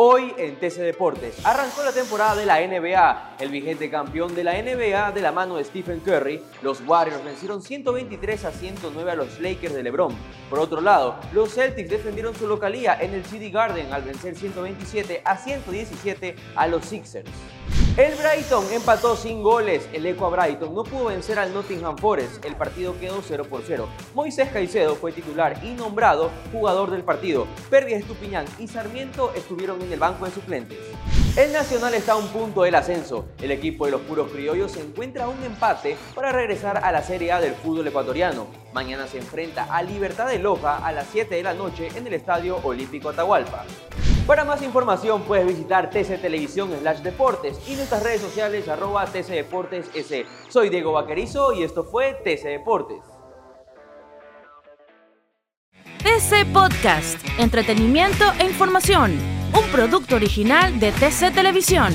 Hoy en TC Deportes arrancó la temporada de la NBA. El vigente campeón de la NBA de la mano de Stephen Curry, los Warriors vencieron 123 a 109 a los Lakers de LeBron. Por otro lado, los Celtics defendieron su localía en el City Garden al vencer 127 a 117 a los Sixers. El Brighton empató sin goles. El Equa Brighton no pudo vencer al Nottingham Forest. El partido quedó 0 por 0. Moisés Caicedo fue titular y nombrado jugador del partido. Pervis Estupiñán y Sarmiento estuvieron en el banco de suplentes. El Nacional está a un punto del ascenso. El equipo de los puros criollos se encuentra a un empate para regresar a la Serie A del fútbol ecuatoriano. Mañana se enfrenta a Libertad de Loja a las 7 de la noche en el Estadio Olímpico Atahualpa. Para más información puedes visitar TC Televisión slash Deportes y nuestras redes sociales arroba TC Deportes. Soy Diego Vaquerizo y esto fue TC Deportes. TC Podcast, entretenimiento e información, un producto original de TC Televisión.